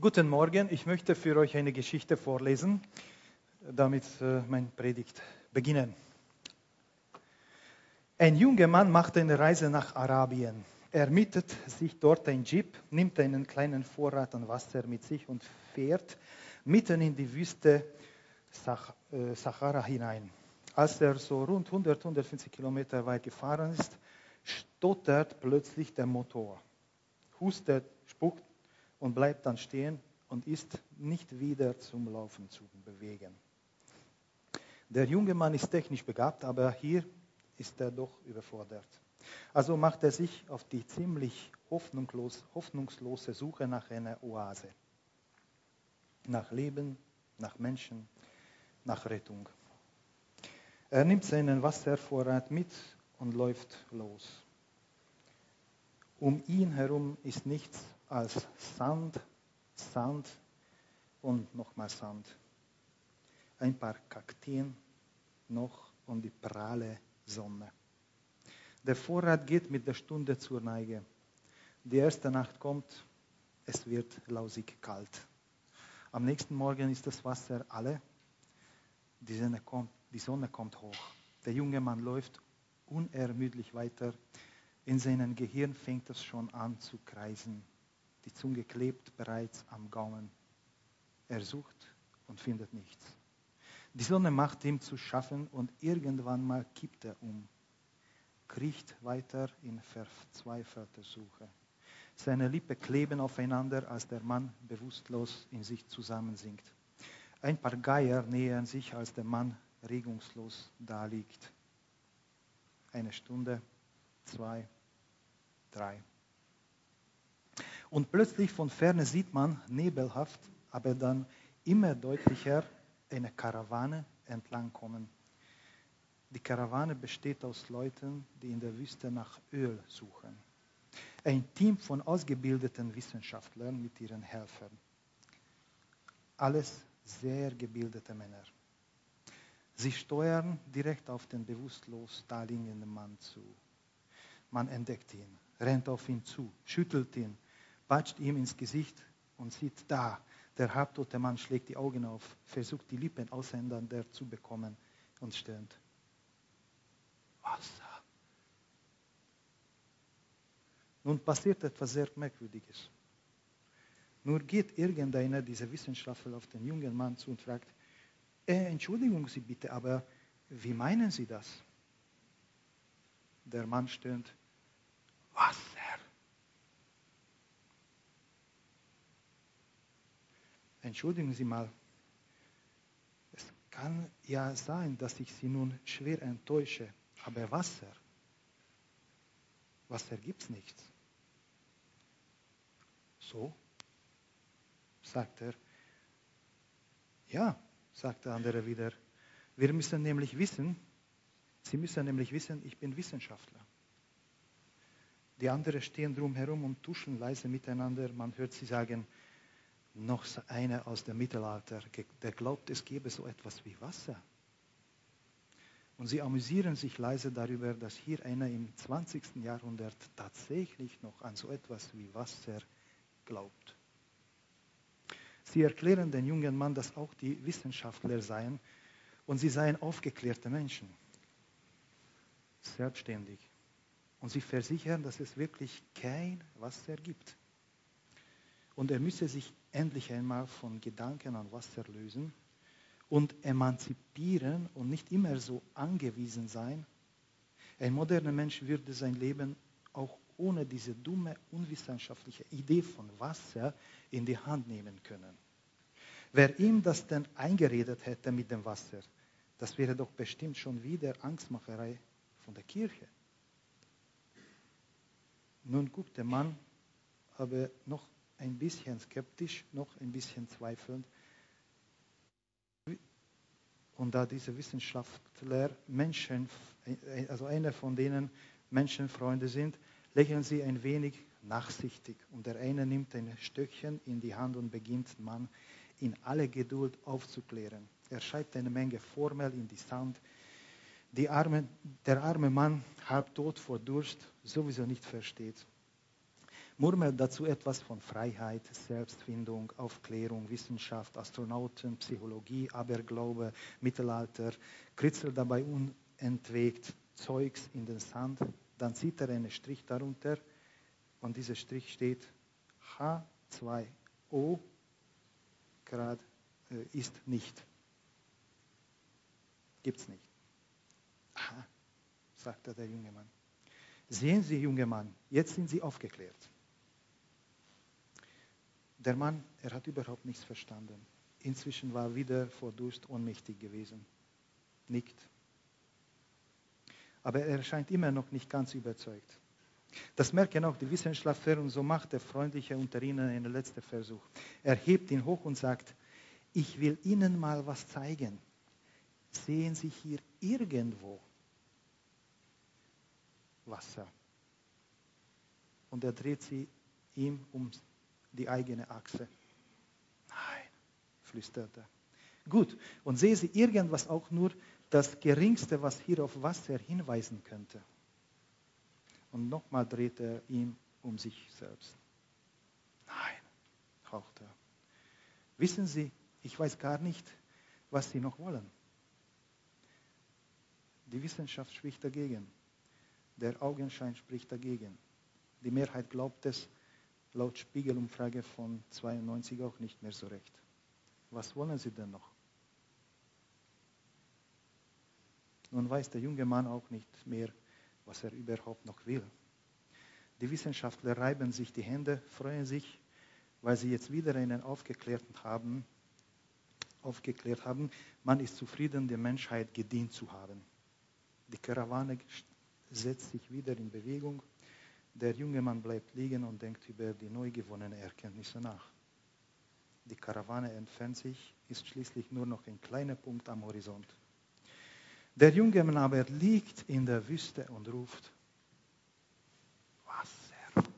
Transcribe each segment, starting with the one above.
Guten Morgen, ich möchte für euch eine Geschichte vorlesen, damit äh, mein Predigt beginnen. Ein junger Mann macht eine Reise nach Arabien. Er mietet sich dort ein Jeep, nimmt einen kleinen Vorrat an Wasser mit sich und fährt mitten in die Wüste äh, Sahara hinein. Als er so rund 100, 150 Kilometer weit gefahren ist, stottert plötzlich der Motor, hustet, spuckt und bleibt dann stehen und ist nicht wieder zum Laufen zu bewegen. Der junge Mann ist technisch begabt, aber hier ist er doch überfordert. Also macht er sich auf die ziemlich hoffnungslos, hoffnungslose Suche nach einer Oase. Nach Leben, nach Menschen, nach Rettung. Er nimmt seinen Wasservorrat mit und läuft los. Um ihn herum ist nichts als Sand, Sand und nochmal Sand. Ein paar Kakteen noch und die pralle Sonne. Der Vorrat geht mit der Stunde zur Neige. Die erste Nacht kommt, es wird lausig kalt. Am nächsten Morgen ist das Wasser alle, die Sonne kommt, die Sonne kommt hoch. Der junge Mann läuft unermüdlich weiter. In seinem Gehirn fängt es schon an zu kreisen. Die Zunge klebt bereits am Gaumen. Er sucht und findet nichts. Die Sonne macht ihm zu schaffen und irgendwann mal kippt er um kriecht weiter in verzweifelter Suche. Seine Lippen kleben aufeinander, als der Mann bewusstlos in sich zusammensinkt. Ein paar Geier nähern sich, als der Mann regungslos daliegt. Eine Stunde, zwei, drei. Und plötzlich von ferne sieht man nebelhaft, aber dann immer deutlicher eine Karawane entlangkommen. Die Karawane besteht aus Leuten, die in der Wüste nach Öl suchen. Ein Team von ausgebildeten Wissenschaftlern mit ihren Helfern. Alles sehr gebildete Männer. Sie steuern direkt auf den bewusstlos daliegenden Mann zu. Man entdeckt ihn, rennt auf ihn zu, schüttelt ihn, patscht ihm ins Gesicht und sieht da, der halbtote Mann schlägt die Augen auf, versucht die Lippen auseinander zu bekommen und stöhnt. Wasser. Nun passiert etwas sehr Merkwürdiges. Nur geht irgendeiner dieser Wissenschaftler auf den jungen Mann zu und fragt, äh, Entschuldigung Sie bitte, aber wie meinen Sie das? Der Mann stöhnt, Wasser. Entschuldigen Sie mal, es kann ja sein, dass ich Sie nun schwer enttäusche. Aber Wasser, Wasser gibt es nichts. So, sagt er. Ja, sagt der andere wieder. Wir müssen nämlich wissen, Sie müssen nämlich wissen, ich bin Wissenschaftler. Die anderen stehen drumherum und tuschen leise miteinander. Man hört sie sagen, noch einer aus dem Mittelalter, der glaubt, es gäbe so etwas wie Wasser. Und sie amüsieren sich leise darüber, dass hier einer im 20. Jahrhundert tatsächlich noch an so etwas wie Wasser glaubt. Sie erklären den jungen Mann, dass auch die Wissenschaftler seien und sie seien aufgeklärte Menschen, selbstständig. Und sie versichern, dass es wirklich kein Wasser gibt. Und er müsse sich endlich einmal von Gedanken an Wasser lösen und emanzipieren und nicht immer so angewiesen sein. Ein moderner Mensch würde sein Leben auch ohne diese dumme, unwissenschaftliche Idee von Wasser in die Hand nehmen können. Wer ihm das denn eingeredet hätte mit dem Wasser, das wäre doch bestimmt schon wieder Angstmacherei von der Kirche. Nun guckt der Mann aber noch ein bisschen skeptisch, noch ein bisschen zweifelnd und da diese Wissenschaftler Menschen, also einer von denen Menschenfreunde sind, lächeln sie ein wenig nachsichtig. Und der eine nimmt ein Stöckchen in die Hand und beginnt man in aller Geduld aufzuklären. Er schreibt eine Menge Formel in die Sand, die arme, der arme Mann, halb tot vor Durst, sowieso nicht versteht. Murmelt dazu etwas von Freiheit, Selbstfindung, Aufklärung, Wissenschaft, Astronauten, Psychologie, Aberglaube, Mittelalter, kritzelt dabei unentwegt Zeugs in den Sand, dann zieht er einen Strich darunter und dieser Strich steht H2O Grad äh, ist nicht. Gibt es nicht. Aha, sagte der junge Mann. Sehen Sie, junger Mann, jetzt sind Sie aufgeklärt. Der Mann, er hat überhaupt nichts verstanden. Inzwischen war er wieder vor Durst ohnmächtig gewesen. Nickt. Aber er scheint immer noch nicht ganz überzeugt. Das merken auch die Wissenschaftler und so macht der Freundliche unter ihnen einen letzten Versuch. Er hebt ihn hoch und sagt, ich will Ihnen mal was zeigen. Sehen Sie hier irgendwo Wasser? Und er dreht sie ihm um die eigene Achse. Nein, flüstert er. Gut, und sehen Sie irgendwas auch nur das Geringste, was hier auf Wasser hinweisen könnte? Und nochmal dreht er ihm um sich selbst. Nein, haucht er. Wissen Sie, ich weiß gar nicht, was Sie noch wollen. Die Wissenschaft spricht dagegen. Der Augenschein spricht dagegen. Die Mehrheit glaubt es laut Spiegelumfrage von 92 auch nicht mehr so recht. Was wollen Sie denn noch? Nun weiß der junge Mann auch nicht mehr, was er überhaupt noch will. Die Wissenschaftler reiben sich die Hände, freuen sich, weil sie jetzt wieder einen aufgeklärten haben, aufgeklärt haben. Man ist zufrieden, der Menschheit gedient zu haben. Die Karawane setzt sich wieder in Bewegung. Der junge Mann bleibt liegen und denkt über die neu gewonnenen Erkenntnisse nach. Die Karawane entfernt sich, ist schließlich nur noch ein kleiner Punkt am Horizont. Der junge Mann aber liegt in der Wüste und ruft, Wasser.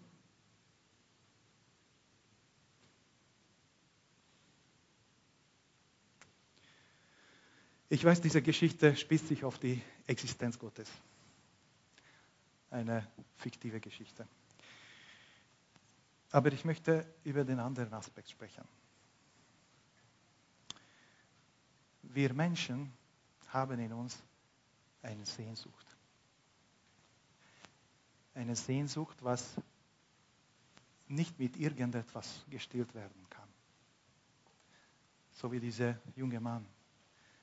Ich weiß, diese Geschichte spitzt sich auf die Existenz Gottes. Eine fiktive Geschichte. Aber ich möchte über den anderen Aspekt sprechen. Wir Menschen haben in uns eine Sehnsucht. Eine Sehnsucht, was nicht mit irgendetwas gestillt werden kann. So wie dieser junge Mann.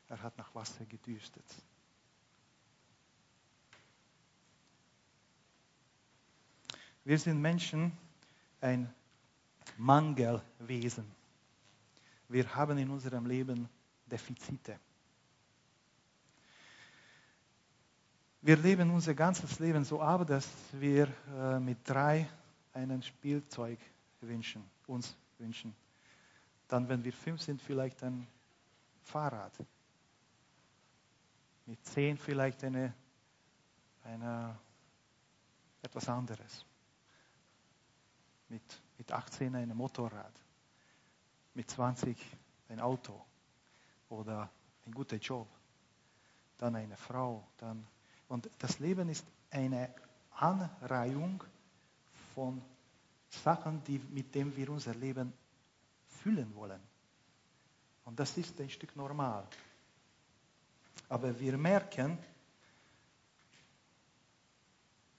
Er hat nach Wasser gedürstet. Wir sind Menschen ein Mangelwesen. Wir haben in unserem Leben Defizite. Wir leben unser ganzes Leben so ab, dass wir äh, mit drei einen Spielzeug wünschen, uns wünschen. Dann, wenn wir fünf sind, vielleicht ein Fahrrad. Mit zehn vielleicht eine, eine, etwas anderes. Mit, mit 18 ein Motorrad. Mit 20 ein Auto oder ein guter Job. Dann eine Frau, dann und das Leben ist eine Anreihung von Sachen, die, mit denen wir unser Leben füllen wollen. Und das ist ein Stück normal. Aber wir merken,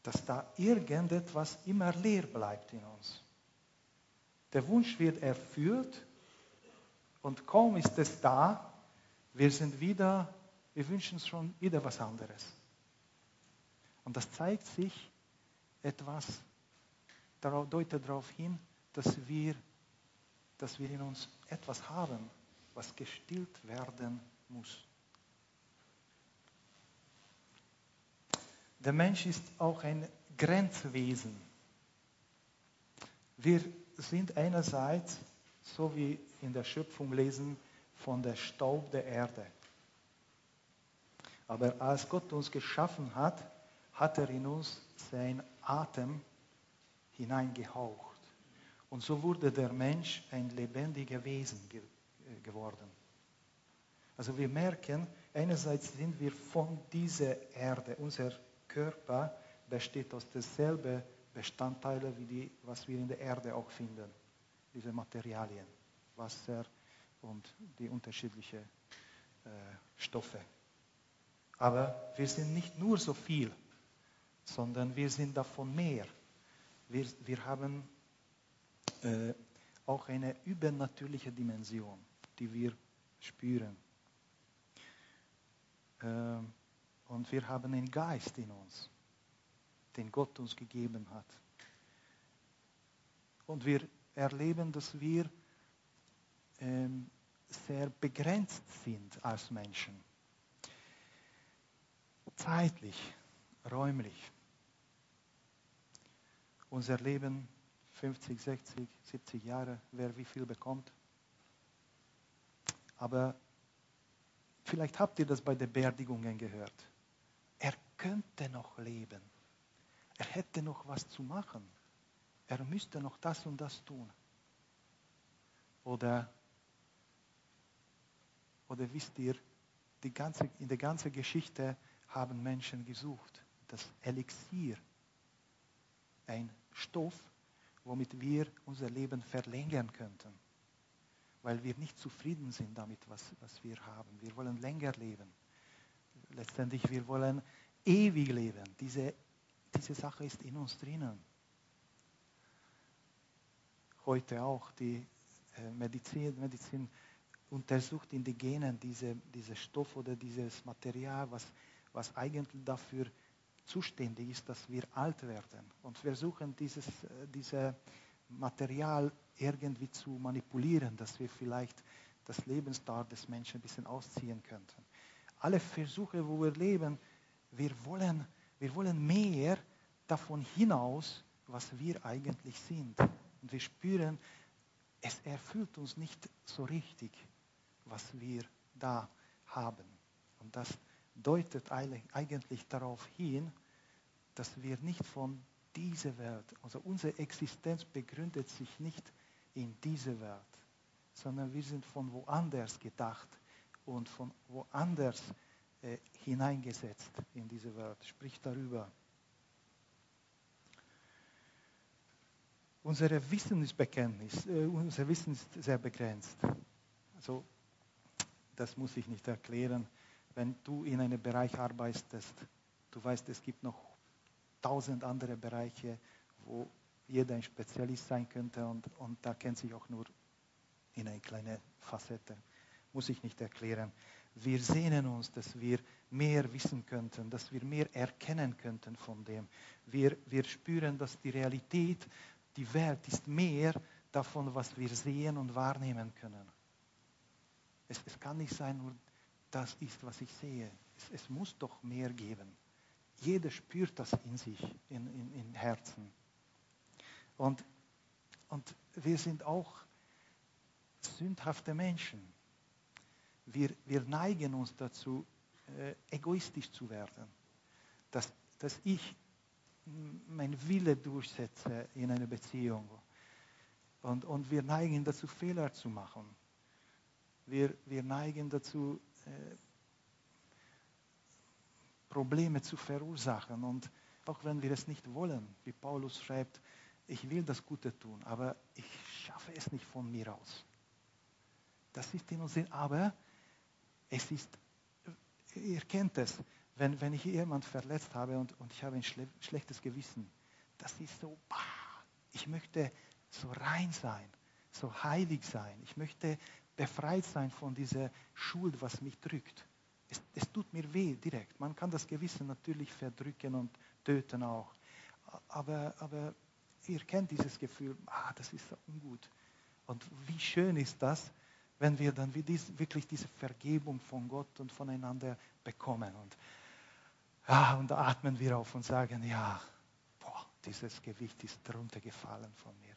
dass da irgendetwas immer leer bleibt in uns. Der Wunsch wird erfüllt und kaum ist es da, wir sind wieder, wir wünschen schon wieder was anderes. Und das zeigt sich etwas, deutet darauf hin, dass wir, dass wir in uns etwas haben, was gestillt werden muss. Der Mensch ist auch ein Grenzwesen. Wir sind einerseits, so wie in der Schöpfung lesen, von der Staub der Erde. Aber als Gott uns geschaffen hat, hat er in uns sein Atem hineingehaucht. Und so wurde der Mensch ein lebendiger Wesen ge äh, geworden. Also wir merken, einerseits sind wir von dieser Erde, unser Körper besteht aus derselben Bestandteile, wie die, was wir in der Erde auch finden. Diese Materialien, Wasser und die unterschiedlichen äh, Stoffe. Aber wir sind nicht nur so viel, sondern wir sind davon mehr. Wir, wir haben äh, auch eine übernatürliche Dimension, die wir spüren. Äh, und wir haben einen Geist in uns, den Gott uns gegeben hat. Und wir erleben, dass wir ähm, sehr begrenzt sind als Menschen. Zeitlich, räumlich. Unser Leben 50, 60, 70 Jahre, wer wie viel bekommt. Aber vielleicht habt ihr das bei den Beerdigungen gehört. Könnte noch leben. Er hätte noch was zu machen. Er müsste noch das und das tun. Oder, oder wisst ihr, die ganze, in der ganzen Geschichte haben Menschen gesucht. Das Elixier, ein Stoff, womit wir unser Leben verlängern könnten. Weil wir nicht zufrieden sind damit, was, was wir haben. Wir wollen länger leben. Letztendlich, wir wollen ewig leben. Diese, diese Sache ist in uns drinnen. Heute auch die äh, Medizin, Medizin untersucht in den Genen diese, diese Stoff oder dieses Material, was, was eigentlich dafür zuständig ist, dass wir alt werden. Und versuchen, dieses äh, diese Material irgendwie zu manipulieren, dass wir vielleicht das Lebensdauer des Menschen ein bisschen ausziehen könnten. Alle Versuche, wo wir leben, wir wollen, wir wollen mehr davon hinaus, was wir eigentlich sind. Und wir spüren, es erfüllt uns nicht so richtig, was wir da haben. Und das deutet eigentlich darauf hin, dass wir nicht von dieser Welt, also unsere Existenz begründet sich nicht in dieser Welt, sondern wir sind von woanders gedacht und von woanders äh, hineingesetzt in diese Welt. Sprich darüber. Unsere Wissensbekenntnis, äh, unser Wissen ist sehr begrenzt. Also, das muss ich nicht erklären. Wenn du in einem Bereich arbeitest, du weißt, es gibt noch tausend andere Bereiche, wo jeder ein Spezialist sein könnte und, und da kennt sich auch nur in eine kleine Facette. Muss ich nicht erklären. Wir sehnen uns, dass wir mehr wissen könnten, dass wir mehr erkennen könnten von dem. Wir, wir spüren, dass die Realität, die Welt ist mehr davon, was wir sehen und wahrnehmen können. Es, es kann nicht sein, nur das ist, was ich sehe. Es, es muss doch mehr geben. Jeder spürt das in sich, in, in, in Herzen. Und, und wir sind auch sündhafte Menschen. Wir, wir neigen uns dazu, äh, egoistisch zu werden. Dass, dass ich mein Wille durchsetze in einer Beziehung. Und, und wir neigen dazu, Fehler zu machen. Wir, wir neigen dazu, äh, Probleme zu verursachen. Und auch wenn wir es nicht wollen, wie Paulus schreibt, ich will das Gute tun, aber ich schaffe es nicht von mir aus. Das ist in uns, aber es ist, ihr kennt es, wenn, wenn ich jemand verletzt habe und, und ich habe ein schle schlechtes Gewissen, das ist so, ich möchte so rein sein, so heilig sein. Ich möchte befreit sein von dieser Schuld, was mich drückt. Es, es tut mir weh direkt. Man kann das Gewissen natürlich verdrücken und töten auch. Aber, aber ihr kennt dieses Gefühl, ah, das ist so ungut. Und wie schön ist das, wenn wir dann wirklich diese Vergebung von Gott und voneinander bekommen. Und, ja, und da atmen wir auf und sagen, ja, boah, dieses Gewicht ist runtergefallen von mir.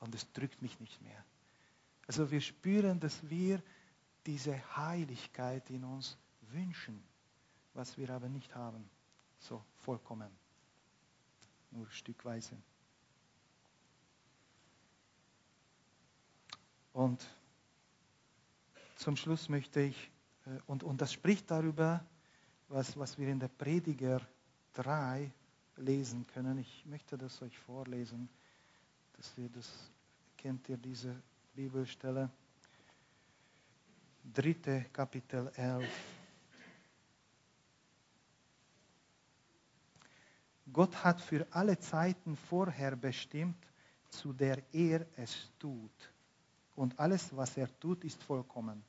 Und es drückt mich nicht mehr. Also wir spüren, dass wir diese Heiligkeit in uns wünschen, was wir aber nicht haben, so vollkommen, nur stückweise. Und zum Schluss möchte ich, äh, und, und das spricht darüber, was, was wir in der Prediger 3 lesen können. Ich möchte das euch vorlesen, dass ihr das kennt ihr diese Bibelstelle. Dritte Kapitel 11. Gott hat für alle Zeiten vorher bestimmt, zu der er es tut. Und alles, was er tut, ist vollkommen.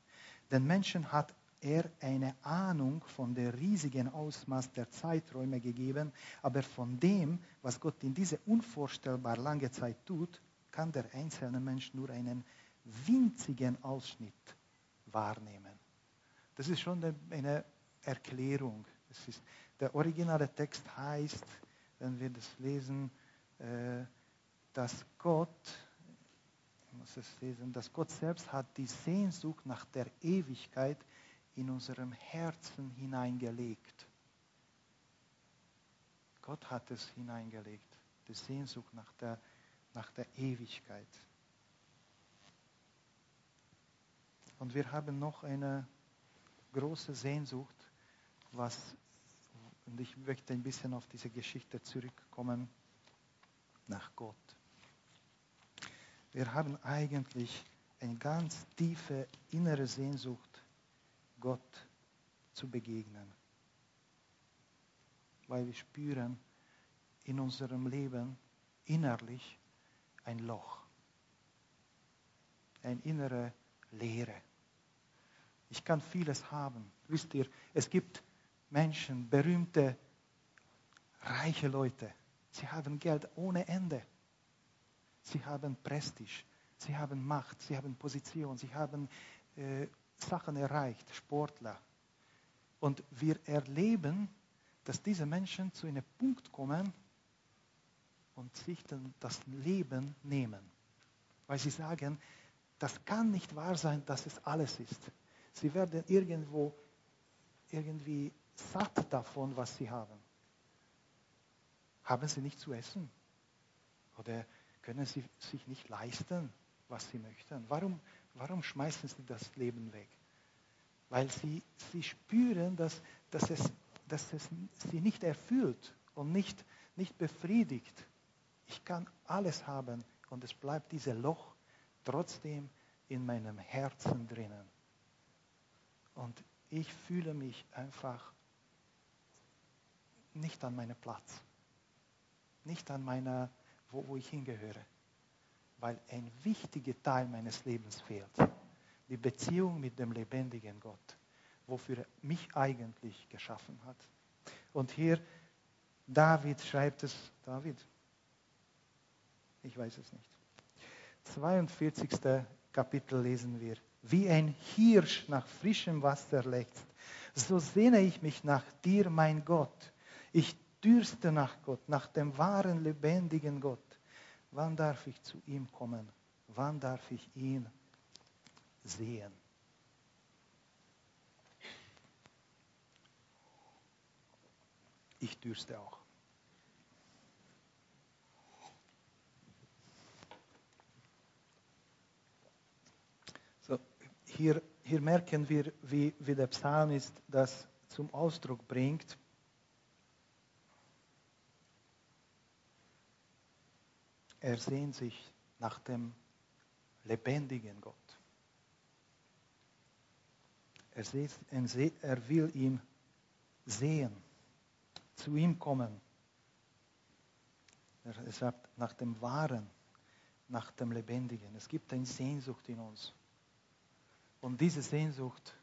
Den Menschen hat er eine Ahnung von der riesigen Ausmaß der Zeiträume gegeben, aber von dem, was Gott in diese unvorstellbar lange Zeit tut, kann der einzelne Mensch nur einen winzigen Ausschnitt wahrnehmen. Das ist schon eine Erklärung. Ist, der originale Text heißt, wenn wir das lesen, äh, dass Gott, es lesen, dass Gott selbst hat die Sehnsucht nach der Ewigkeit in unserem Herzen hineingelegt. Gott hat es hineingelegt, die Sehnsucht nach der, nach der Ewigkeit. Und wir haben noch eine große Sehnsucht, was, und ich möchte ein bisschen auf diese Geschichte zurückkommen, nach Gott. Wir haben eigentlich eine ganz tiefe innere Sehnsucht Gott zu begegnen. Weil wir spüren in unserem Leben innerlich ein Loch, eine innere Leere. Ich kann vieles haben. Wisst ihr, es gibt Menschen, berühmte, reiche Leute. Sie haben Geld ohne Ende. Sie haben Prestige, sie haben Macht, sie haben Position, sie haben äh, Sachen erreicht, Sportler. Und wir erleben, dass diese Menschen zu einem Punkt kommen und sich dann das Leben nehmen. Weil sie sagen, das kann nicht wahr sein, dass es alles ist. Sie werden irgendwo irgendwie satt davon, was sie haben. Haben sie nicht zu essen? Oder können sie sich nicht leisten, was sie möchten? Warum, Warum schmeißen sie das Leben weg? Weil sie, sie spüren, dass, dass, es, dass es sie nicht erfüllt und nicht, nicht befriedigt. Ich kann alles haben und es bleibt dieses Loch trotzdem in meinem Herzen drinnen. Und ich fühle mich einfach nicht an meinem Platz, nicht an meiner, wo, wo ich hingehöre weil ein wichtiger Teil meines Lebens fehlt. Die Beziehung mit dem lebendigen Gott, wofür er mich eigentlich geschaffen hat. Und hier, David schreibt es, David, ich weiß es nicht. 42. Kapitel lesen wir. Wie ein Hirsch nach frischem Wasser lechzt, so sehne ich mich nach dir, mein Gott. Ich dürste nach Gott, nach dem wahren, lebendigen Gott. Wann darf ich zu ihm kommen? Wann darf ich ihn sehen? Ich dürste auch. So, hier, hier merken wir, wie, wie der Psalmist das zum Ausdruck bringt. Er sehnt sich nach dem lebendigen Gott. Er, er will ihn sehen, zu ihm kommen. Er sagt nach dem Wahren, nach dem Lebendigen. Es gibt eine Sehnsucht in uns. Und diese Sehnsucht,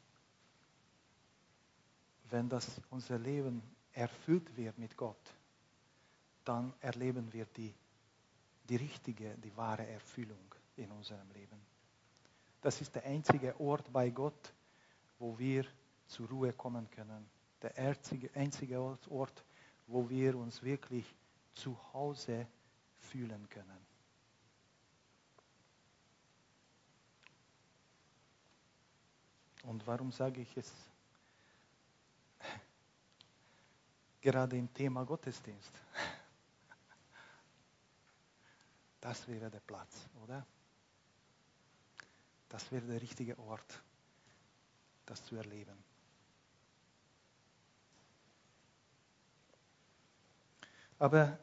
wenn das unser Leben erfüllt wird mit Gott, dann erleben wir die die richtige, die wahre Erfüllung in unserem Leben. Das ist der einzige Ort bei Gott, wo wir zur Ruhe kommen können. Der einzige, Ort, wo wir uns wirklich zu Hause fühlen können. Und warum sage ich es gerade im Thema Gottesdienst? Das wäre der Platz, oder? Das wäre der richtige Ort, das zu erleben. Aber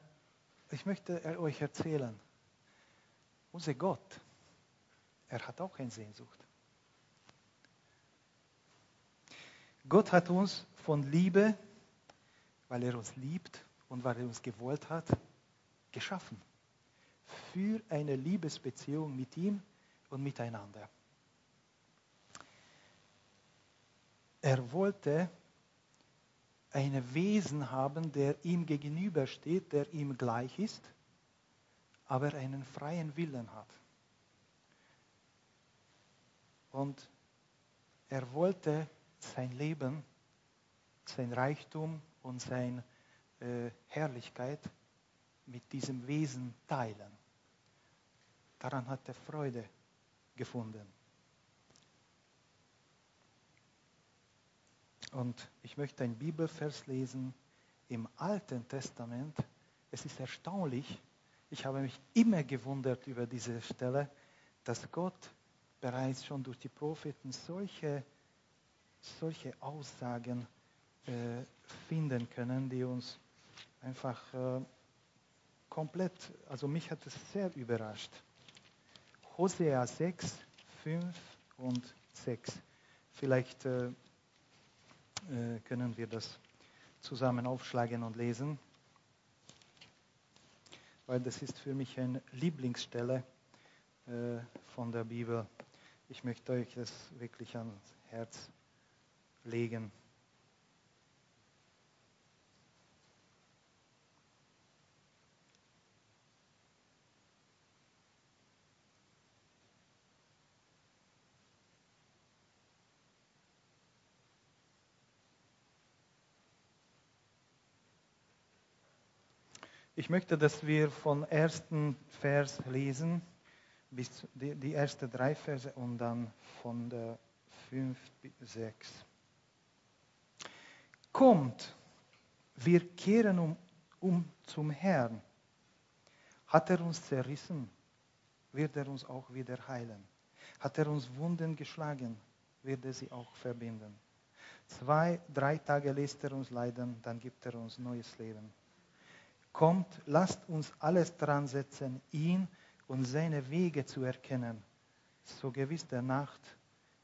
ich möchte euch erzählen, unser Gott, er hat auch eine Sehnsucht. Gott hat uns von Liebe, weil er uns liebt und weil er uns gewollt hat, geschaffen. Für eine Liebesbeziehung mit ihm und miteinander. Er wollte ein Wesen haben, der ihm gegenübersteht, der ihm gleich ist, aber einen freien Willen hat. Und er wollte sein Leben, sein Reichtum und seine äh, Herrlichkeit mit diesem Wesen teilen. Daran hat er Freude gefunden. Und ich möchte ein Bibelvers lesen im Alten Testament. Es ist erstaunlich, ich habe mich immer gewundert über diese Stelle, dass Gott bereits schon durch die Propheten solche, solche Aussagen äh, finden können, die uns einfach äh, komplett, also mich hat es sehr überrascht. Hosea 6, 5 und 6. Vielleicht äh, äh, können wir das zusammen aufschlagen und lesen, weil das ist für mich eine Lieblingsstelle äh, von der Bibel. Ich möchte euch das wirklich ans Herz legen. Ich möchte, dass wir vom ersten Vers lesen, bis die, die ersten drei Verse und dann von der fünf bis sechs. Kommt, wir kehren um, um zum Herrn. Hat er uns zerrissen, wird er uns auch wieder heilen. Hat er uns Wunden geschlagen, wird er sie auch verbinden. Zwei, drei Tage lässt er uns leiden, dann gibt er uns neues Leben. Kommt, lasst uns alles dran setzen, ihn und seine Wege zu erkennen. So gewiss der Nacht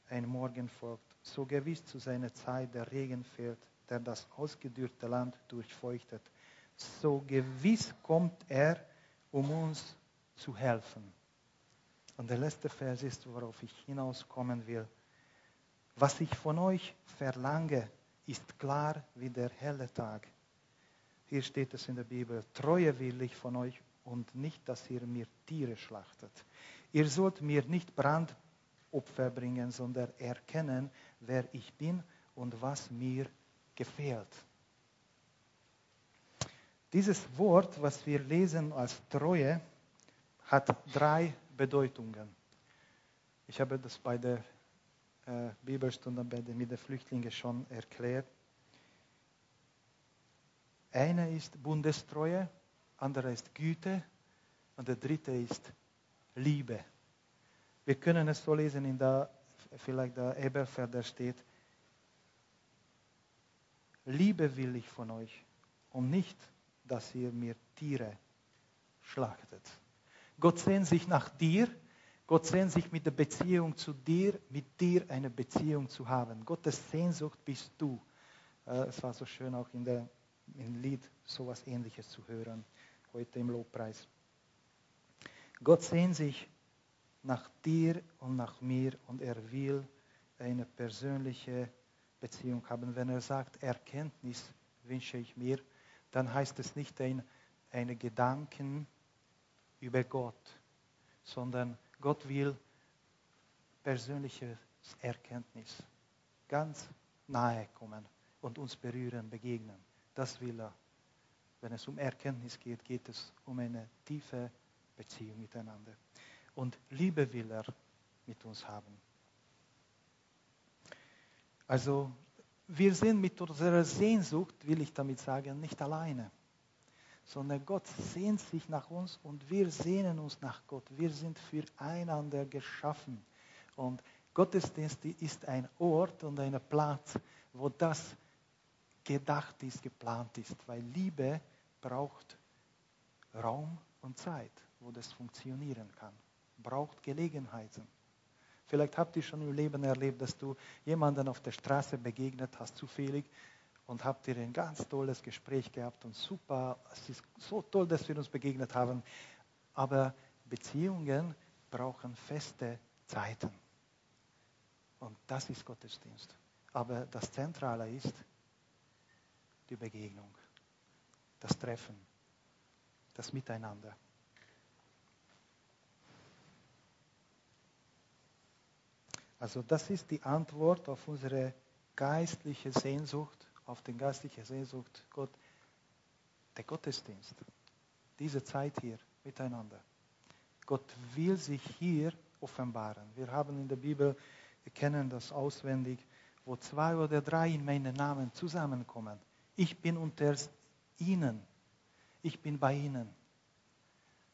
ein Morgen folgt, so gewiss zu seiner Zeit der Regen fällt, der das ausgedürrte Land durchfeuchtet. So gewiss kommt er, um uns zu helfen. Und der letzte Vers ist, worauf ich hinauskommen will. Was ich von euch verlange, ist klar wie der helle Tag. Hier steht es in der Bibel, Treue will ich von euch und nicht, dass ihr mir Tiere schlachtet. Ihr sollt mir nicht Brandopfer bringen, sondern erkennen, wer ich bin und was mir gefällt. Dieses Wort, was wir lesen als Treue, hat drei Bedeutungen. Ich habe das bei der äh, Bibelstunde mit den Flüchtlingen schon erklärt. Eine ist Bundestreue, andere ist Güte und der dritte ist Liebe. Wir können es so lesen in der, vielleicht der Eberfelder steht, Liebe will ich von euch und nicht, dass ihr mir Tiere schlachtet. Gott sehnt sich nach dir, Gott sehnt sich mit der Beziehung zu dir, mit dir eine Beziehung zu haben. Gottes Sehnsucht bist du. Äh, es war so schön auch in der im Lied sowas ähnliches zu hören, heute im Lobpreis. Gott sehnt sich nach dir und nach mir und er will eine persönliche Beziehung haben. Wenn er sagt, Erkenntnis wünsche ich mir, dann heißt es nicht ein, eine Gedanken über Gott, sondern Gott will persönliches Erkenntnis ganz nahe kommen und uns berühren, begegnen. Das will er. Wenn es um Erkenntnis geht, geht es um eine tiefe Beziehung miteinander. Und Liebe will er mit uns haben. Also wir sind mit unserer Sehnsucht, will ich damit sagen, nicht alleine, sondern Gott sehnt sich nach uns und wir sehnen uns nach Gott. Wir sind füreinander geschaffen. Und Gottesdienst ist ein Ort und ein Platz, wo das gedacht ist, geplant ist, weil Liebe braucht Raum und Zeit, wo das funktionieren kann. Braucht Gelegenheiten. Vielleicht habt ihr schon im Leben erlebt, dass du jemanden auf der Straße begegnet hast, zufällig, und habt ihr ein ganz tolles Gespräch gehabt und super, es ist so toll, dass wir uns begegnet haben. Aber Beziehungen brauchen feste Zeiten. Und das ist Gottesdienst. Aber das Zentrale ist die Begegnung, das Treffen, das Miteinander. Also das ist die Antwort auf unsere geistliche Sehnsucht, auf die geistliche Sehnsucht, Gott, der Gottesdienst, diese Zeit hier miteinander. Gott will sich hier offenbaren. Wir haben in der Bibel, wir kennen das auswendig, wo zwei oder drei in meinen Namen zusammenkommen. Ich bin unter ihnen. Ich bin bei ihnen.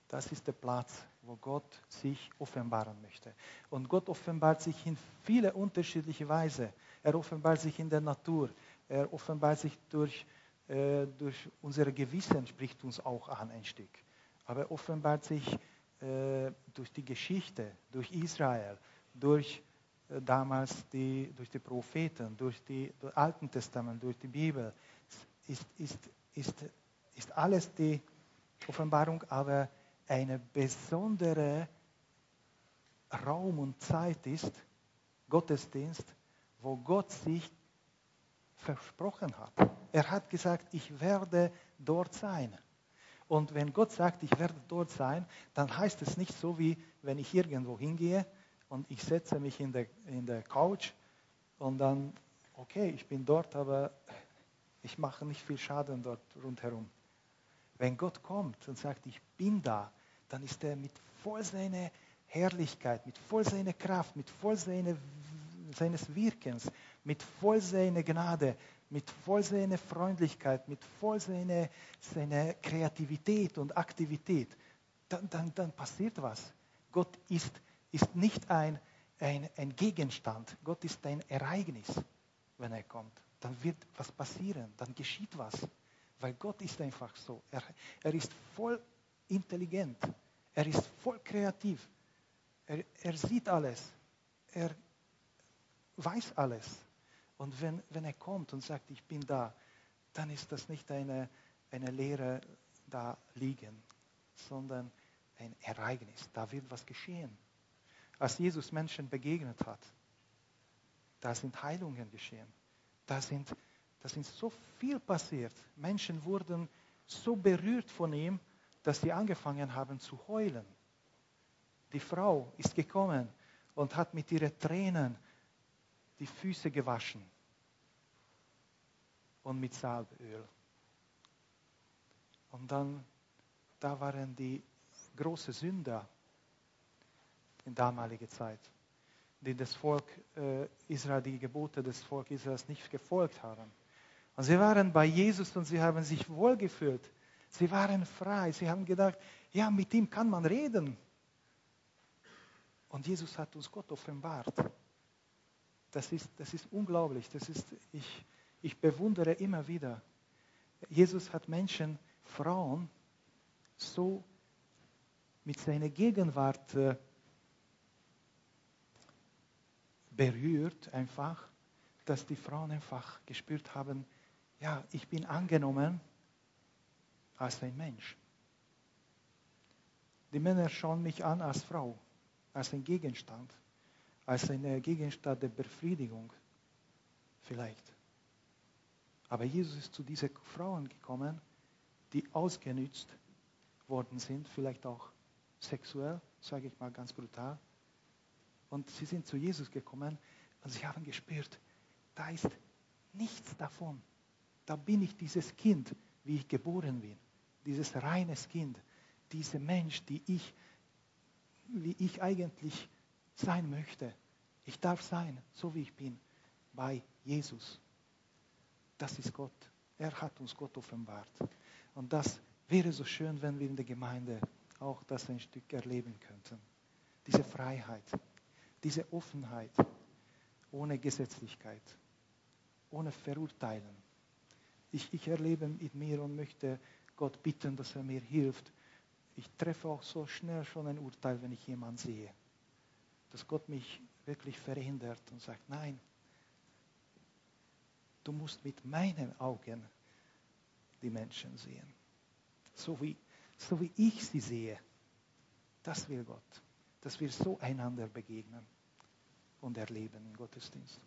Das ist der Platz, wo Gott sich offenbaren möchte. Und Gott offenbart sich in viele unterschiedliche Weise. Er offenbart sich in der Natur. Er offenbart sich durch, äh, durch unser Gewissen, spricht uns auch an ein Stück. Aber er offenbart sich äh, durch die Geschichte, durch Israel, durch äh, damals die, durch die Propheten, durch die durch Alten Testament, durch die Bibel. Ist, ist, ist, ist alles die Offenbarung, aber eine besondere Raum und Zeit ist, Gottesdienst, wo Gott sich versprochen hat. Er hat gesagt, ich werde dort sein. Und wenn Gott sagt, ich werde dort sein, dann heißt es nicht so, wie wenn ich irgendwo hingehe und ich setze mich in der, in der Couch und dann, okay, ich bin dort, aber ich mache nicht viel Schaden dort rundherum. Wenn Gott kommt und sagt, ich bin da, dann ist er mit voll seiner Herrlichkeit, mit voll seiner Kraft, mit voll seiner, seines Wirkens, mit voll seiner Gnade, mit voll seiner Freundlichkeit, mit voll seiner, seiner Kreativität und Aktivität, dann, dann, dann passiert was. Gott ist, ist nicht ein, ein, ein Gegenstand, Gott ist ein Ereignis, wenn er kommt. Dann wird was passieren, dann geschieht was. Weil Gott ist einfach so. Er, er ist voll intelligent, er ist voll kreativ, er, er sieht alles, er weiß alles. Und wenn, wenn er kommt und sagt, ich bin da, dann ist das nicht eine, eine Lehre da liegen, sondern ein Ereignis. Da wird was geschehen. Als Jesus Menschen begegnet hat, da sind Heilungen geschehen. Da sind, da sind so viel passiert. Menschen wurden so berührt von ihm, dass sie angefangen haben zu heulen. Die Frau ist gekommen und hat mit ihren Tränen die Füße gewaschen und mit Salböl. Und dann, da waren die großen Sünder in damaliger Zeit, die das Volk äh, Israel, die Gebote des Volkes Israels nicht gefolgt haben. Und sie waren bei Jesus und sie haben sich wohlgefühlt. Sie waren frei. Sie haben gedacht, ja, mit ihm kann man reden. Und Jesus hat uns Gott offenbart. Das ist, das ist unglaublich. Das ist, ich, ich bewundere immer wieder. Jesus hat Menschen, Frauen, so mit seiner Gegenwart äh, berührt, einfach, dass die Frauen einfach gespürt haben, ja, ich bin angenommen als ein Mensch. Die Männer schauen mich an als Frau, als ein Gegenstand als ein Gegenstand der Befriedigung vielleicht. Aber Jesus ist zu diesen Frauen gekommen, die ausgenützt worden sind, vielleicht auch sexuell, sage ich mal ganz brutal. Und sie sind zu Jesus gekommen und sie haben gespürt, da ist nichts davon. Da bin ich dieses Kind, wie ich geboren bin. Dieses reines Kind, dieser Mensch, die ich, wie ich eigentlich sein möchte. Ich darf sein, so wie ich bin, bei Jesus. Das ist Gott. Er hat uns Gott offenbart. Und das wäre so schön, wenn wir in der Gemeinde auch das ein Stück erleben könnten. Diese Freiheit, diese Offenheit, ohne Gesetzlichkeit, ohne Verurteilen. Ich, ich erlebe mit mir und möchte Gott bitten, dass er mir hilft, ich treffe auch so schnell schon ein Urteil, wenn ich jemanden sehe. Dass Gott mich wirklich verhindert und sagt, nein, du musst mit meinen Augen die Menschen sehen. So wie, so wie ich sie sehe. Das will Gott. Dass wir so einander begegnen und erleben im Gottesdienst.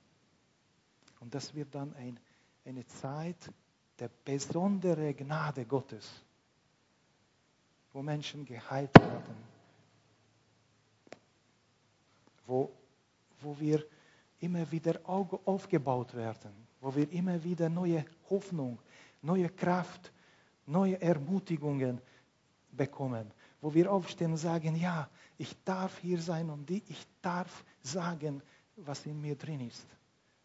Und das wird dann ein, eine Zeit der besonderen Gnade Gottes, wo Menschen geheilt werden, wo, wo wir immer wieder aufgebaut werden, wo wir immer wieder neue Hoffnung, neue Kraft, neue Ermutigungen bekommen, wo wir aufstehen und sagen, ja, ich darf hier sein und ich darf sagen, was in mir drin ist.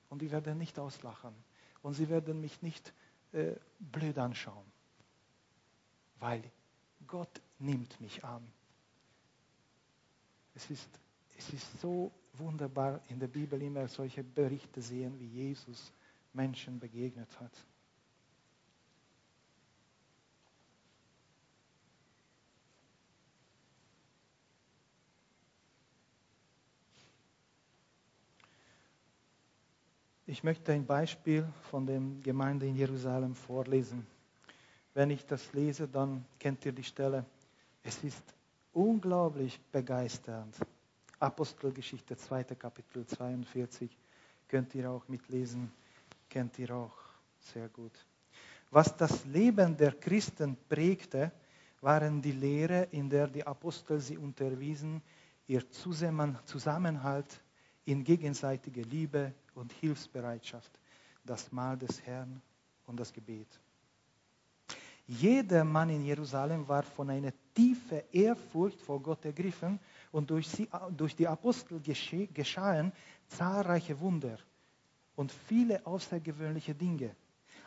Und die werden nicht auslachen und sie werden mich nicht äh, blöd anschauen, weil Gott nimmt mich an. Es ist, es ist so wunderbar in der Bibel immer solche Berichte sehen, wie Jesus Menschen begegnet hat. Ich möchte ein Beispiel von der Gemeinde in Jerusalem vorlesen. Wenn ich das lese, dann kennt ihr die Stelle. Es ist unglaublich begeisternd. Apostelgeschichte 2. Kapitel 42 könnt ihr auch mitlesen, kennt ihr auch sehr gut. Was das Leben der Christen prägte, waren die Lehre, in der die Apostel sie unterwiesen, ihr Zusammenhalt in gegenseitiger Liebe und Hilfsbereitschaft, das Mahl des Herrn und das Gebet. Jeder Mann in Jerusalem war von einer tiefen Ehrfurcht vor Gott ergriffen und durch, sie, durch die Apostel geschahen zahlreiche Wunder und viele außergewöhnliche Dinge.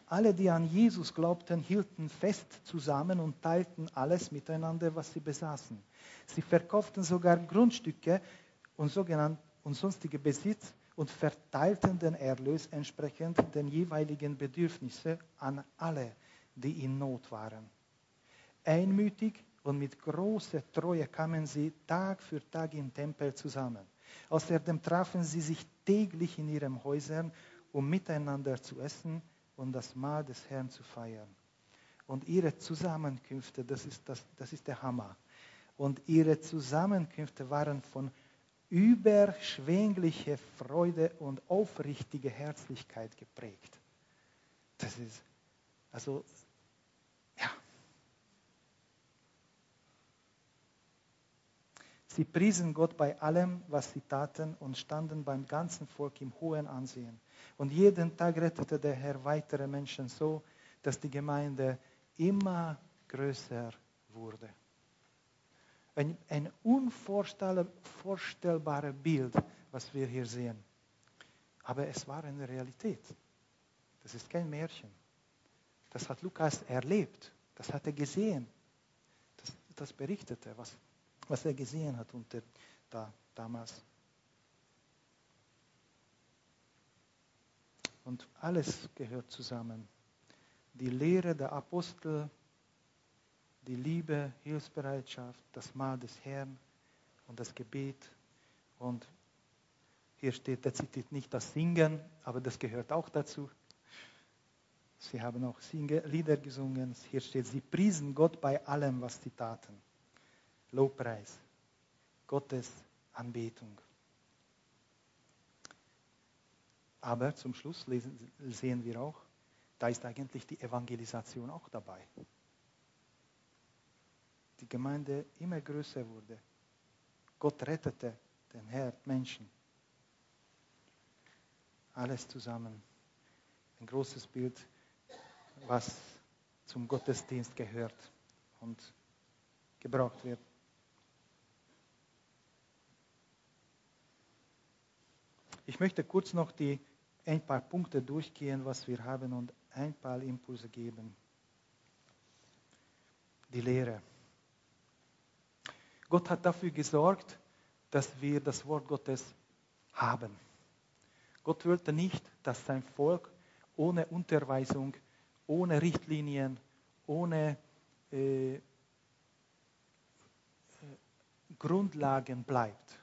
Alle, die an Jesus glaubten, hielten fest zusammen und teilten alles miteinander, was sie besaßen. Sie verkauften sogar Grundstücke und, und sonstige Besitz und verteilten den Erlös entsprechend den jeweiligen Bedürfnissen an alle, die in Not waren. Einmütig und mit großer Treue kamen sie Tag für Tag im Tempel zusammen. Außerdem trafen sie sich täglich in ihren Häusern, um miteinander zu essen und das Mahl des Herrn zu feiern. Und ihre Zusammenkünfte, das ist, das, das ist der Hammer. Und ihre Zusammenkünfte waren von überschwängliche Freude und aufrichtige Herzlichkeit geprägt. Das ist, also, ja. Sie priesen Gott bei allem, was sie taten und standen beim ganzen Volk im hohen Ansehen. Und jeden Tag rettete der Herr weitere Menschen so, dass die Gemeinde immer größer wurde ein, ein unvorstellbares Bild, was wir hier sehen. Aber es war eine Realität. Das ist kein Märchen. Das hat Lukas erlebt. Das hat er gesehen. Das, das berichtete, was, was er gesehen hat unter, da, damals. Und alles gehört zusammen. Die Lehre der Apostel, die Liebe, Hilfsbereitschaft, das Mahl des Herrn und das Gebet. Und hier steht, er zitiert nicht das Singen, aber das gehört auch dazu. Sie haben auch Lieder gesungen. Hier steht, sie priesen Gott bei allem, was sie taten. Lobpreis, Gottes Anbetung. Aber zum Schluss lesen, sehen wir auch, da ist eigentlich die Evangelisation auch dabei Gemeinde immer größer wurde. Gott rettete den Herr, Menschen. Alles zusammen. Ein großes Bild, was zum Gottesdienst gehört und gebraucht wird. Ich möchte kurz noch die, ein paar Punkte durchgehen, was wir haben und ein paar Impulse geben. Die Lehre. Gott hat dafür gesorgt, dass wir das Wort Gottes haben. Gott wollte nicht, dass sein Volk ohne Unterweisung, ohne Richtlinien, ohne äh, Grundlagen bleibt.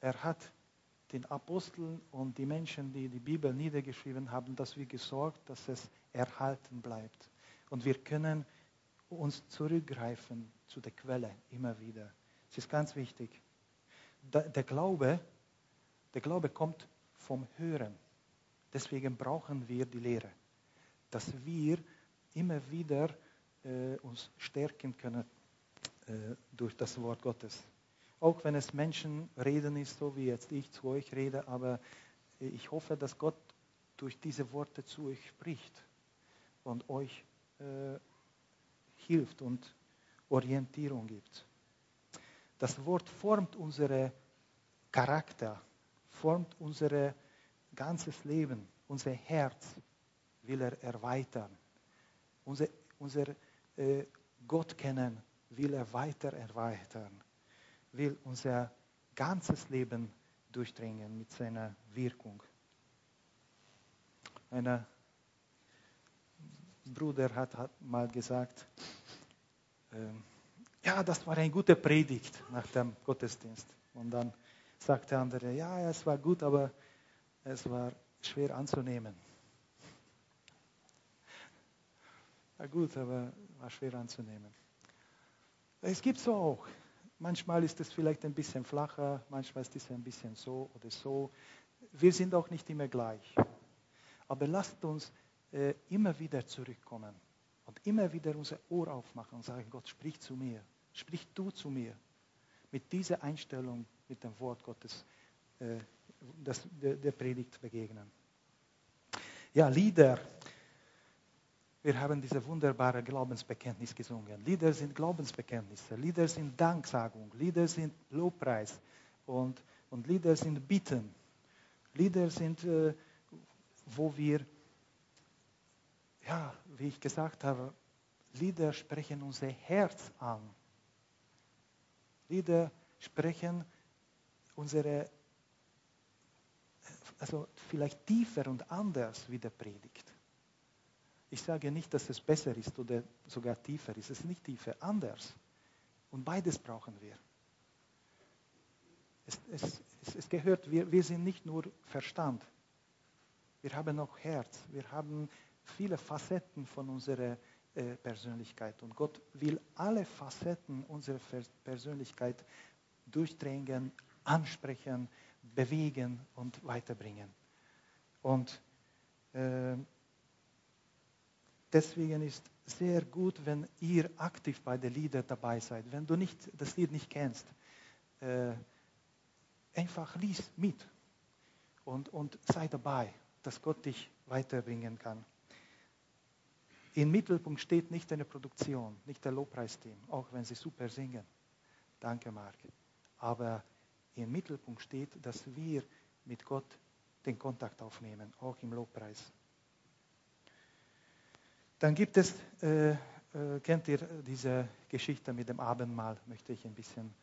Er hat den Aposteln und die Menschen, die die Bibel niedergeschrieben haben, dafür gesorgt, dass es erhalten bleibt. Und wir können uns zurückgreifen zu der Quelle immer wieder. Es ist ganz wichtig. Der Glaube, der Glaube kommt vom Hören. Deswegen brauchen wir die Lehre, dass wir immer wieder äh, uns stärken können äh, durch das Wort Gottes. Auch wenn es Menschen reden ist, so wie jetzt ich zu euch rede, aber ich hoffe, dass Gott durch diese Worte zu euch spricht und euch äh, hilft und Orientierung gibt. Das Wort formt unseren Charakter, formt unser ganzes Leben, unser Herz will er erweitern. Unser, unser äh, Gott kennen will er weiter erweitern, will unser ganzes Leben durchdringen mit seiner Wirkung. Ein Bruder hat, hat mal gesagt, äh, ja, das war eine gute Predigt nach dem Gottesdienst. Und dann sagt der andere, ja, es war gut, aber es war schwer anzunehmen. Ja gut, aber war schwer anzunehmen. Es gibt so auch. Manchmal ist es vielleicht ein bisschen flacher, manchmal ist es ein bisschen so oder so. Wir sind auch nicht immer gleich. Aber lasst uns äh, immer wieder zurückkommen und immer wieder unser Ohr aufmachen und sagen, Gott, sprich zu mir, sprich du zu mir. Mit dieser Einstellung, mit dem Wort Gottes, äh, das, der, der Predigt begegnen. Ja, Lieder. Wir haben diese wunderbare Glaubensbekenntnis gesungen. Lieder sind Glaubensbekenntnisse, Lieder sind Danksagung, Lieder sind Lobpreis und, und Lieder sind Bitten. Lieder sind, äh, wo wir ja, wie ich gesagt habe, Lieder sprechen unser Herz an. Lieder sprechen unsere, also vielleicht tiefer und anders wie der Predigt. Ich sage nicht, dass es besser ist oder sogar tiefer ist. Es ist nicht tiefer, anders. Und beides brauchen wir. Es, es, es, es gehört, wir, wir sind nicht nur Verstand. Wir haben auch Herz. Wir haben viele Facetten von unserer äh, Persönlichkeit. Und Gott will alle Facetten unserer Persönlichkeit durchdringen, ansprechen, bewegen und weiterbringen. Und äh, deswegen ist sehr gut, wenn ihr aktiv bei den Liedern dabei seid. Wenn du nicht, das Lied nicht kennst, äh, einfach lies mit und, und sei dabei, dass Gott dich weiterbringen kann. Im Mittelpunkt steht nicht eine Produktion, nicht der Lobpreisteam, auch wenn sie super singen. Danke, Marc. Aber im Mittelpunkt steht, dass wir mit Gott den Kontakt aufnehmen, auch im Lobpreis. Dann gibt es, äh, äh, kennt ihr diese Geschichte mit dem Abendmahl, möchte ich ein bisschen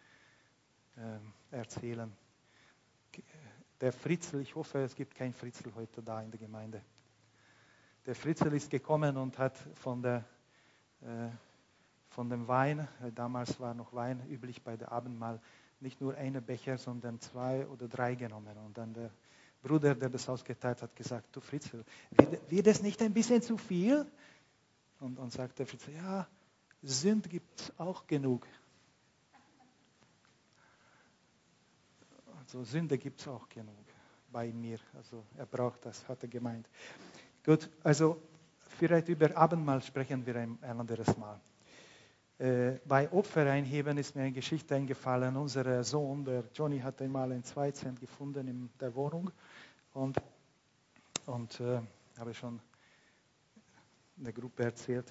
äh, erzählen. Der Fritzl, ich hoffe, es gibt kein Fritzl heute da in der Gemeinde der Fritzl ist gekommen und hat von, der, äh, von dem Wein, äh, damals war noch Wein üblich bei der Abendmahl, nicht nur einen Becher, sondern zwei oder drei genommen. Und dann der Bruder, der das ausgeteilt hat, gesagt, du Fritzl, wird, wird es nicht ein bisschen zu viel? Und dann sagt der Fritzl, ja, Sünd gibt es auch genug. Also Sünde gibt es auch genug bei mir. Also er braucht das, hat er gemeint. Gut, also vielleicht über Abendmahl sprechen wir ein, ein anderes Mal. Äh, bei Opfereinheben ist mir eine Geschichte eingefallen. Unser Sohn, der Johnny, hat einmal ein Zweizent gefunden in der Wohnung und, und äh, habe schon der Gruppe erzählt.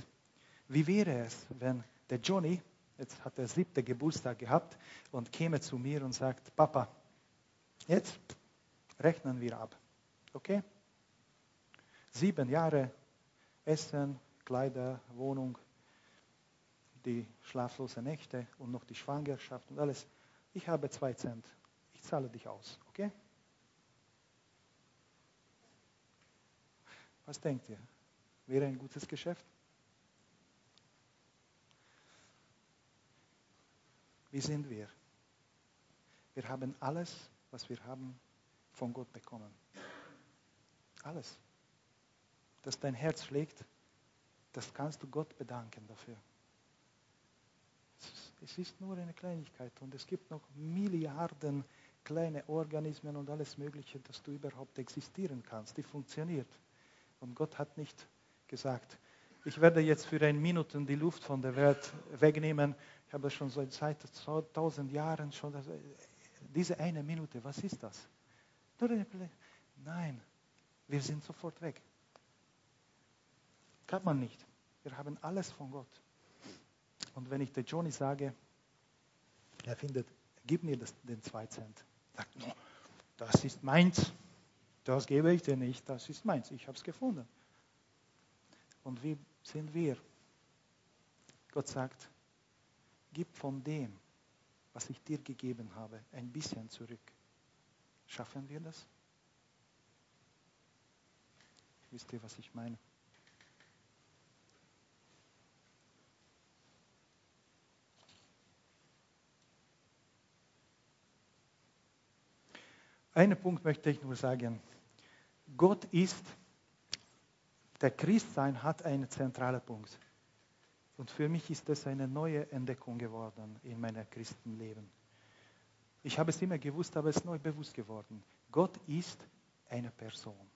Wie wäre es, wenn der Johnny, jetzt hat er siebte Geburtstag gehabt und käme zu mir und sagt, Papa, jetzt rechnen wir ab. Okay? Sieben Jahre Essen, Kleider, Wohnung, die schlaflosen Nächte und noch die Schwangerschaft und alles. Ich habe zwei Cent. Ich zahle dich aus, okay? Was denkt ihr? Wäre ein gutes Geschäft? Wie sind wir? Wir haben alles, was wir haben, von Gott bekommen. Alles. Dass dein Herz schlägt, das kannst du Gott bedanken dafür. Es ist nur eine Kleinigkeit und es gibt noch Milliarden kleine Organismen und alles Mögliche, dass du überhaupt existieren kannst, die funktioniert. Und Gott hat nicht gesagt, ich werde jetzt für ein Minuten die Luft von der Welt wegnehmen. Ich habe schon seit tausend Jahren schon das, diese eine Minute, was ist das? Nein, wir sind sofort weg. Kann man nicht. Wir haben alles von Gott. Und wenn ich der Johnny sage, er findet, gib mir das, den zwei Cent, sagt, no, das ist meins, das gebe ich dir nicht, das ist meins, ich habe es gefunden. Und wie sind wir? Gott sagt, gib von dem, was ich dir gegeben habe, ein bisschen zurück. Schaffen wir das? Wisst ihr, was ich meine? Einen Punkt möchte ich nur sagen. Gott ist, der Christsein hat einen zentralen Punkt. Und für mich ist das eine neue Entdeckung geworden in meinem Christenleben. Ich habe es immer gewusst, aber es ist neu bewusst geworden. Gott ist eine Person.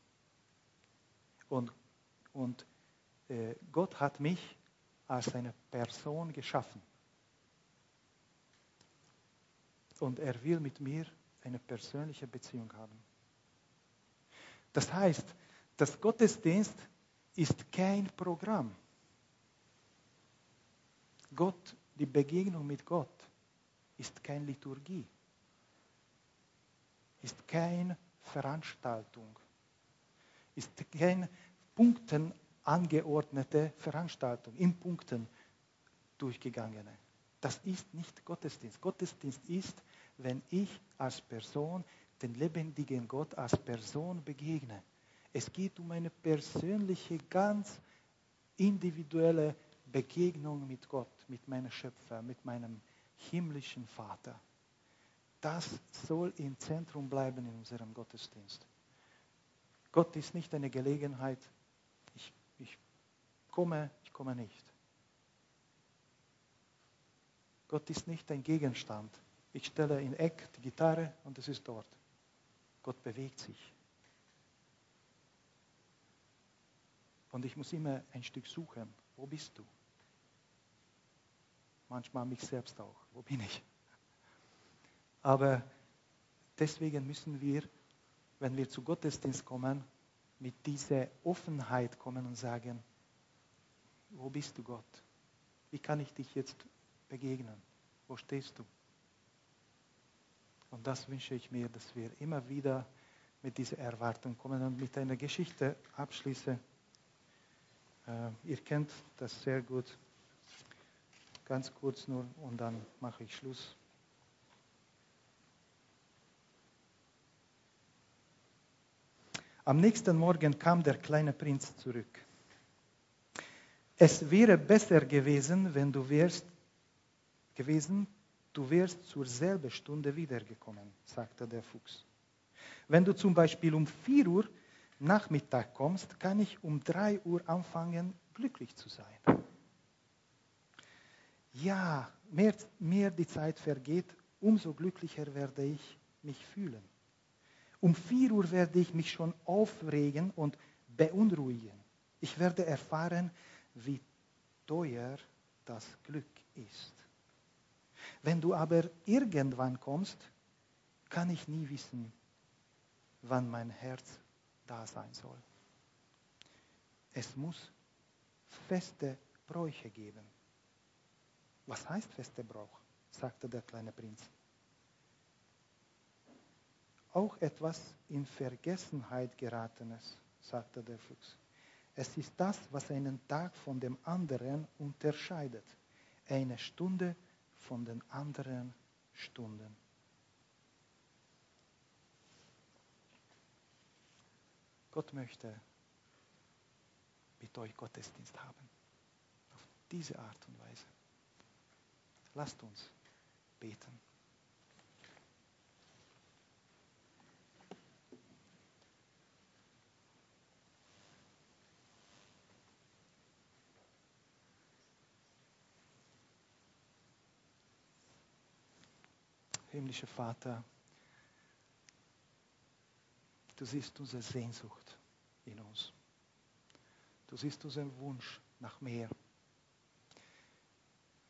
Und, und äh, Gott hat mich als eine Person geschaffen. Und er will mit mir eine persönliche Beziehung haben. Das heißt, das Gottesdienst ist kein Programm. Gott, die Begegnung mit Gott ist keine Liturgie, ist keine Veranstaltung, ist keine Punkten angeordnete Veranstaltung, in Punkten durchgegangene. Das ist nicht Gottesdienst. Gottesdienst ist, wenn ich als Person den lebendigen Gott als Person begegne. Es geht um eine persönliche, ganz individuelle Begegnung mit Gott, mit meinem Schöpfer, mit meinem himmlischen Vater. Das soll im Zentrum bleiben in unserem Gottesdienst. Gott ist nicht eine Gelegenheit, ich, ich komme, ich komme nicht. Gott ist nicht ein Gegenstand. Ich stelle in Eck die Gitarre und es ist dort. Gott bewegt sich. Und ich muss immer ein Stück suchen. Wo bist du? Manchmal mich selbst auch. Wo bin ich? Aber deswegen müssen wir, wenn wir zu Gottesdienst kommen, mit dieser Offenheit kommen und sagen, wo bist du Gott? Wie kann ich dich jetzt begegnen? Wo stehst du? Und das wünsche ich mir, dass wir immer wieder mit dieser Erwartung kommen und mit einer Geschichte abschließen. Äh, ihr kennt das sehr gut. Ganz kurz nur und dann mache ich Schluss. Am nächsten Morgen kam der kleine Prinz zurück. Es wäre besser gewesen, wenn du wärst gewesen, du wärst zur selben Stunde wiedergekommen, sagte der Fuchs. Wenn du zum Beispiel um 4 Uhr Nachmittag kommst, kann ich um 3 Uhr anfangen, glücklich zu sein. Ja, mehr, mehr die Zeit vergeht, umso glücklicher werde ich mich fühlen. Um 4 Uhr werde ich mich schon aufregen und beunruhigen. Ich werde erfahren, wie teuer das Glück ist. Wenn du aber irgendwann kommst, kann ich nie wissen, wann mein Herz da sein soll. Es muss feste Bräuche geben. Was heißt feste Brauch? sagte der kleine Prinz. Auch etwas in Vergessenheit geratenes, sagte der Fuchs. Es ist das, was einen Tag von dem anderen unterscheidet. Eine Stunde von den anderen Stunden. Gott möchte mit euch Gottesdienst haben. Auf diese Art und Weise. Lasst uns beten. Himmlischer Vater, du siehst unsere Sehnsucht in uns. Du siehst unseren Wunsch nach mehr.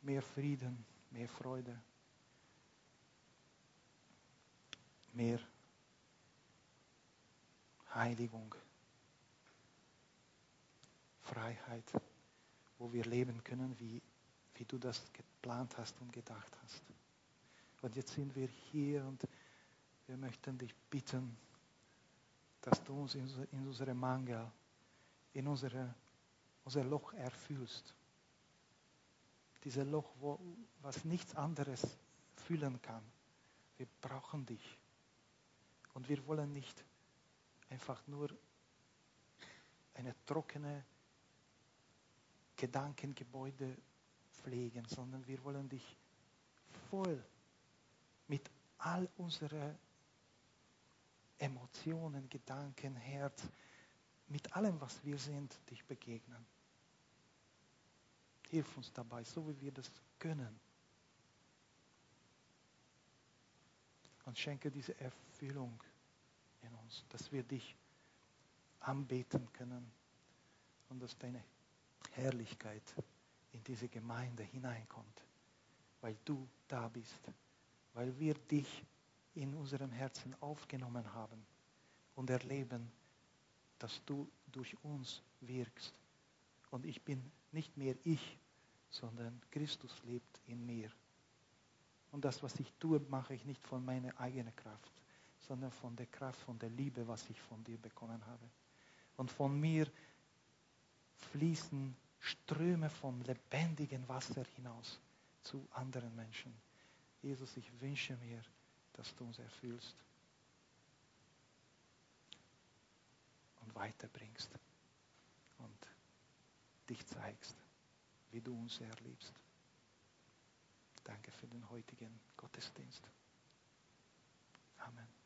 Mehr Frieden, mehr Freude, mehr Heiligung, Freiheit, wo wir leben können, wie, wie du das geplant hast und gedacht hast. Und jetzt sind wir hier und wir möchten dich bitten, dass du uns in, unserem Mangel, in unsere, unser Loch erfüllst. Dieses Loch, wo, was nichts anderes füllen kann. Wir brauchen dich. Und wir wollen nicht einfach nur eine trockene Gedankengebäude pflegen, sondern wir wollen dich voll mit all unseren Emotionen, Gedanken, Herz, mit allem, was wir sind, dich begegnen. Hilf uns dabei, so wie wir das können. Und schenke diese Erfüllung in uns, dass wir dich anbeten können und dass deine Herrlichkeit in diese Gemeinde hineinkommt, weil du da bist, weil wir dich in unserem Herzen aufgenommen haben und erleben, dass du durch uns wirkst. Und ich bin nicht mehr ich, sondern Christus lebt in mir. Und das, was ich tue, mache ich nicht von meiner eigenen Kraft, sondern von der Kraft, von der Liebe, was ich von dir bekommen habe. Und von mir fließen Ströme von lebendigem Wasser hinaus zu anderen Menschen. Jesus, ich wünsche mir, dass du uns erfüllst und weiterbringst und dich zeigst, wie du uns erlebst. Danke für den heutigen Gottesdienst. Amen.